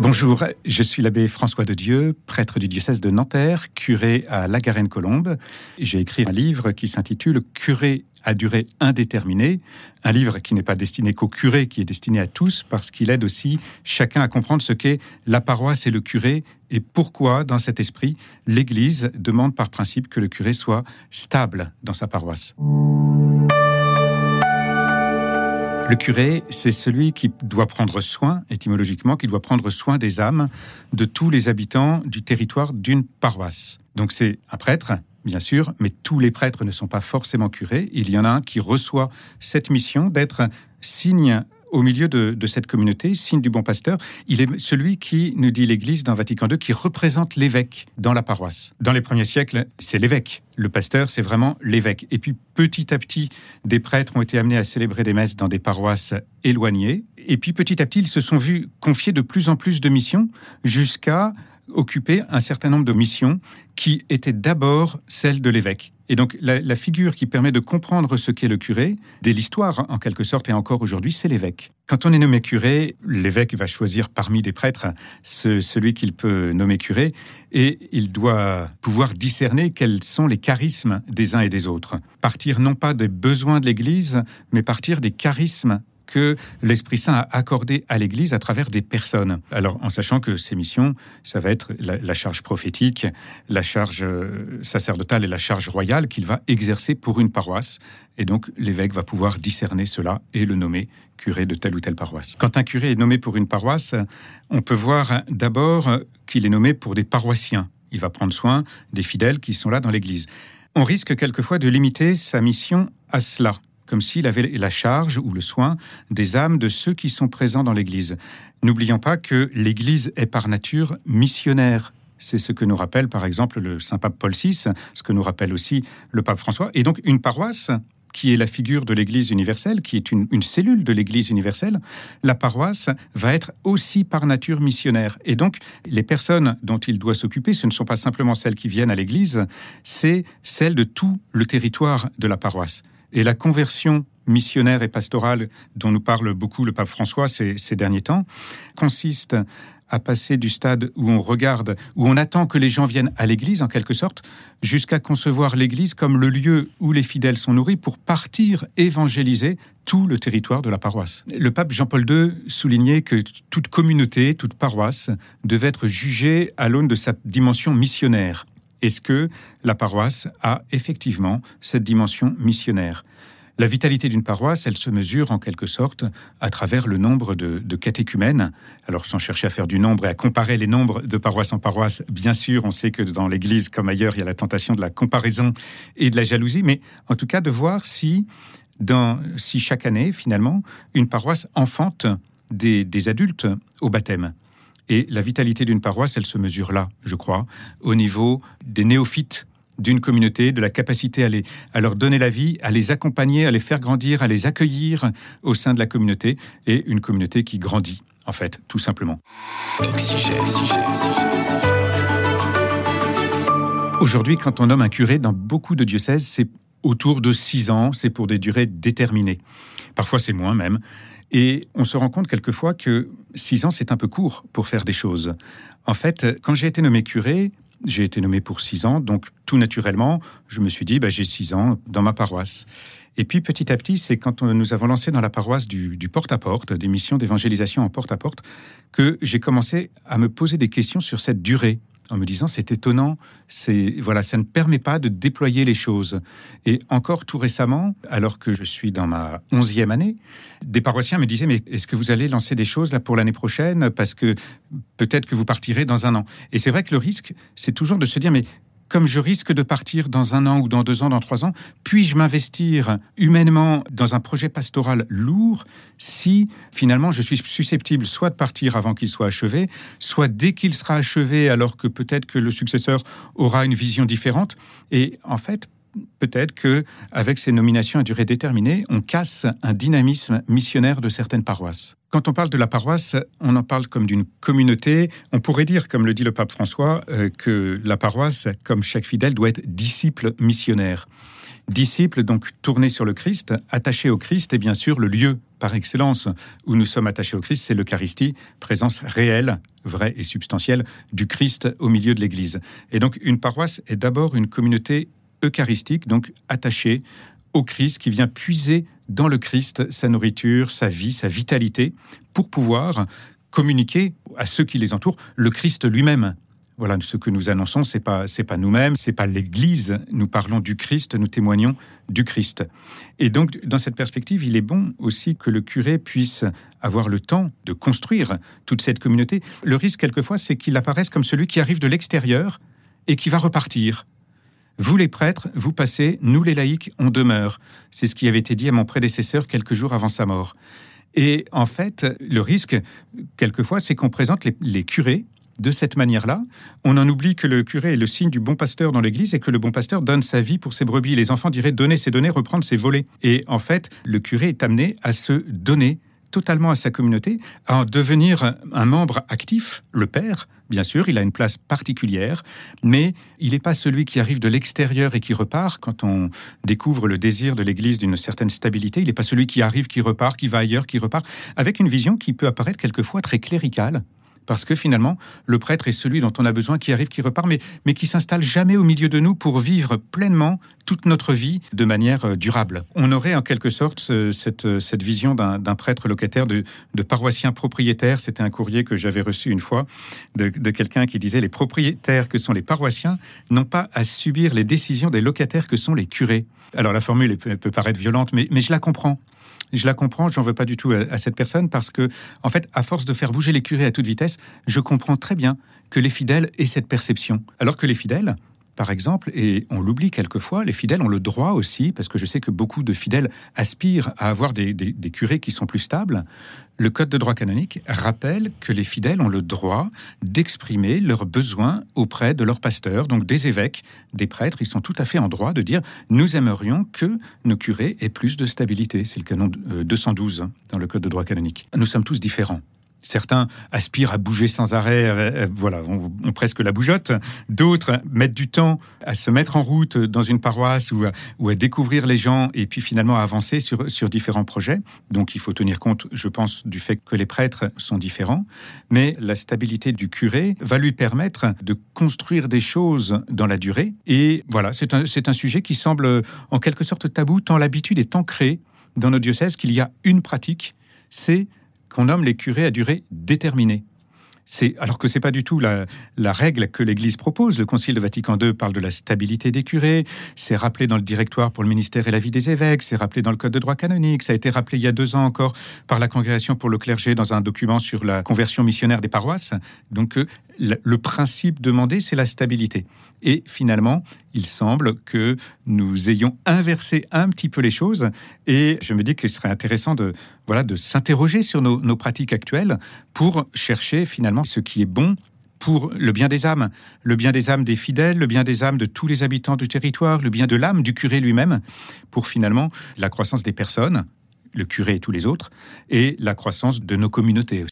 Bonjour, je suis l'abbé François de Dieu, prêtre du diocèse de Nanterre, curé à La Garenne-Colombe. J'ai écrit un livre qui s'intitule Curé à durée indéterminée, un livre qui n'est pas destiné qu'au curé, qui est destiné à tous, parce qu'il aide aussi chacun à comprendre ce qu'est la paroisse et le curé, et pourquoi, dans cet esprit, l'Église demande par principe que le curé soit stable dans sa paroisse. Le curé, c'est celui qui doit prendre soin, étymologiquement, qui doit prendre soin des âmes de tous les habitants du territoire d'une paroisse. Donc c'est un prêtre, bien sûr, mais tous les prêtres ne sont pas forcément curés. Il y en a un qui reçoit cette mission d'être signe au milieu de, cette communauté, signe du bon pasteur. Il est celui qui, nous dit l'Église dans Vatican II, qui représente l'évêque dans la paroisse. Dans les premiers siècles, c'est l'évêque. Le pasteur, c'est vraiment l'évêque. Et puis petit à petit, des prêtres ont été amenés à célébrer des messes dans des paroisses éloignées. Et puis petit à petit, ils se sont vus confier de plus en plus de missions jusqu'à occuper un certain nombre de missions qui étaient d'abord celles de l'évêque. Et donc la, figure qui permet de comprendre ce qu'est le curé, dès l'histoire en quelque sorte et encore aujourd'hui, c'est l'évêque. Quand on est nommé curé, l'évêque va choisir parmi des prêtres celui qu'il peut nommer curé et il doit pouvoir discerner quels sont les charismes des uns et des autres. Partir non pas des besoins de l'Église, mais partir des charismes que l'Esprit Saint a accordé à l'Église à travers des personnes. Alors, en sachant que ces missions, ça va être la, charge prophétique, la charge euh, sacerdotale et la charge royale qu'il va exercer pour une paroisse. Et donc, l'évêque va pouvoir discerner cela et le nommer curé de telle ou telle paroisse. Quand un curé est nommé pour une paroisse, on peut voir d'abord qu'il est nommé pour des paroissiens. Il va prendre soin des fidèles qui sont là dans l'Église. On risque quelquefois de limiter sa mission à cela comme s'il avait la charge ou le soin des âmes de ceux qui sont présents dans l'Église. N'oublions pas que l'Église est par nature missionnaire. C'est ce que nous rappelle par exemple le Saint Pape Paul VI, ce que nous rappelle aussi le Pape François. Et donc une paroisse qui est la figure de l'Église universelle, qui est une, une cellule de l'Église universelle, la paroisse va être aussi par nature missionnaire. Et donc, les personnes dont il doit s'occuper, ce ne sont pas simplement celles qui viennent à l'Église, c'est celles de tout le territoire de la paroisse. Et la conversion missionnaire et pastorale dont nous parle beaucoup le pape François ces, derniers temps consiste à passer du stade où on regarde, où on attend que les gens viennent à l'Église en quelque sorte, jusqu'à concevoir l'Église comme le lieu où les fidèles sont nourris pour partir évangéliser tout le territoire de la paroisse. Le pape Jean-Paul II soulignait que toute communauté, toute paroisse devait être jugée à l'aune de sa dimension missionnaire. Est-ce que la paroisse a effectivement cette dimension missionnaire? La vitalité d'une paroisse, elle se mesure en quelque sorte à travers le nombre de, catéchumènes. Alors sans chercher à faire du nombre et à comparer les nombres de paroisse en paroisse, bien sûr, on sait que dans l'Église comme ailleurs, il y a la tentation de la comparaison et de la jalousie, mais en tout cas de voir si, dans, si chaque année, finalement, une paroisse enfante des adultes au baptême. Et la vitalité d'une paroisse, elle se mesure là, je crois, au niveau des néophytes d'une communauté, de la capacité à, à leur donner la vie, à les accompagner, à les faire grandir, à les accueillir au sein de la communauté, et une communauté qui grandit, en fait, tout simplement. Aujourd'hui, quand on nomme un curé dans beaucoup de diocèses, c'est autour de six ans, c'est pour des durées déterminées. Parfois c'est moins même. Et on se rend compte quelquefois que six ans, c'est un peu court pour faire des choses. En fait, quand j'ai été nommé curé, j'ai été nommé pour six ans, donc tout naturellement, je me suis dit, bah, j'ai six ans dans ma paroisse. Et puis petit à petit, c'est quand nous avons lancé dans la paroisse du, porte-à-porte, des missions d'évangélisation en porte-à-porte, que j'ai commencé à me poser des questions sur cette durée en me disant c'est étonnant, c'est voilà, ça ne permet pas de déployer les choses. Et encore tout récemment, alors que je suis dans ma onzième année, des paroissiens me disaient mais est-ce que vous allez lancer des choses là pour l'année prochaine? Parce que peut-être que vous partirez dans un an. Et c'est vrai que le risque, c'est toujours de se dire mais comme je risque de partir dans un an ou dans deux ans, dans trois ans, puis-je m'investir humainement dans un projet pastoral lourd si finalement je suis susceptible soit de partir avant qu'il soit achevé, soit dès qu'il sera achevé alors que peut-être que le successeur aura une vision différente? Et en fait, peut-être que avec ces nominations à durée déterminée, on casse un dynamisme missionnaire de certaines paroisses. Quand on parle de la paroisse, on en parle comme d'une communauté. On pourrait dire, comme le dit le pape François, euh, que la paroisse, comme chaque fidèle, doit être disciple missionnaire. Disciples, donc tournés sur le Christ, attachés au Christ, et bien sûr le lieu par excellence où nous sommes attachés au Christ, c'est l'Eucharistie, présence réelle, vraie et substantielle du Christ au milieu de l'Église. Et donc une paroisse est d'abord une communauté eucharistique, donc attachée au Christ, qui vient puiser dans le Christ sa nourriture, sa vie, sa vitalité, pour pouvoir communiquer à ceux qui les entourent le Christ lui-même. Voilà, ce que nous annonçons, c'est pas c'est pas nous-mêmes, c'est pas l'Église. Nous parlons du Christ, nous témoignons du Christ. Et donc, dans cette perspective, il est bon aussi que le curé puisse avoir le temps de construire toute cette communauté. Le risque, quelquefois, c'est qu'il apparaisse comme celui qui arrive de l'extérieur et qui va repartir. Vous les prêtres, vous passez, nous les laïcs, on demeure. C'est ce qui avait été dit à mon prédécesseur quelques jours avant sa mort. Et en fait, le risque, quelquefois, c'est qu'on présente les, curés de cette manière-là. On en oublie que le curé est le signe du bon pasteur dans l'Église et que le bon pasteur donne sa vie pour ses brebis. Les enfants diraient donner ses données, reprendre ses volets. Et en fait, le curé est amené à se donner totalement à sa communauté, à en devenir un membre actif, le père, bien sûr, il a une place particulière, mais il n'est pas celui qui arrive de l'extérieur et qui repart. Quand on découvre le désir de l'Église d'une certaine stabilité, il n'est pas celui qui arrive, qui repart, qui va ailleurs, qui repart, avec une vision qui peut apparaître quelquefois très cléricale parce que finalement, le prêtre est celui dont on a besoin, qui arrive, qui repart, mais, mais qui s'installe jamais au milieu de nous pour vivre pleinement toute notre vie de manière euh, durable. On aurait en quelque sorte cette, euh, cette vision d'un prêtre locataire, de, de paroissien propriétaire. C'était un courrier que j'avais reçu une fois de, de quelqu'un qui disait les propriétaires que sont les paroissiens n'ont pas à subir les décisions des locataires que sont les curés. Alors la formule peut, peut paraître violente, mais, mais je la comprends je la comprends, j'en veux pas du tout à, cette personne parce que, en fait, à force de faire bouger les curés à toute vitesse, je comprends très bien que les fidèles aient cette perception. Alors que les fidèles, par exemple, et on l'oublie quelquefois, les fidèles ont le droit aussi, parce que je sais que beaucoup de fidèles aspirent à avoir des, curés qui sont plus stables. Le Code de droit canonique rappelle que les fidèles ont le droit d'exprimer leurs besoins auprès de leurs pasteurs, donc des évêques, des prêtres. Ils sont tout à fait en droit de dire nous aimerions que nos curés aient plus de stabilité. C'est le canon 212 euh, dans le Code de droit canonique. Nous sommes tous différents. Certains aspirent à bouger sans arrêt, euh, euh, voilà, on, presque la bougeotte. D'autres mettent du temps à se mettre en route dans une paroisse ou à, découvrir les gens et puis finalement à avancer sur, sur différents projets. Donc il faut tenir compte, je pense, du fait que les prêtres sont différents. Mais la stabilité du curé va lui permettre de construire des choses dans la durée. Et voilà, c'est un, un sujet qui semble en quelque sorte tabou, tant l'habitude est ancrée dans nos diocèses qu'il y a une pratique, c'est qu'on nomme les curés à durée déterminée. C'est, alors que ce n'est pas du tout la, règle que l'Église propose. Le Concile de Vatican II parle de la stabilité des curés, c'est rappelé dans le directoire pour le ministère et la vie des évêques, c'est rappelé dans le Code de droit canonique, ça a été rappelé il y a deux ans encore par la Congrégation pour le clergé dans un document sur la conversion missionnaire des paroisses. Donc euh, le principe demandé, c'est la stabilité. Et finalement, il semble que nous ayons inversé un petit peu les choses. Et je me dis qu'il serait intéressant de, voilà, de s'interroger sur nos, nos pratiques actuelles pour chercher finalement ce qui est bon pour le bien des âmes, le bien des âmes des fidèles, le bien des âmes de tous les habitants du territoire, le bien de l'âme du curé lui-même, pour finalement la croissance des personnes, le curé et tous les autres, et la croissance de nos communautés.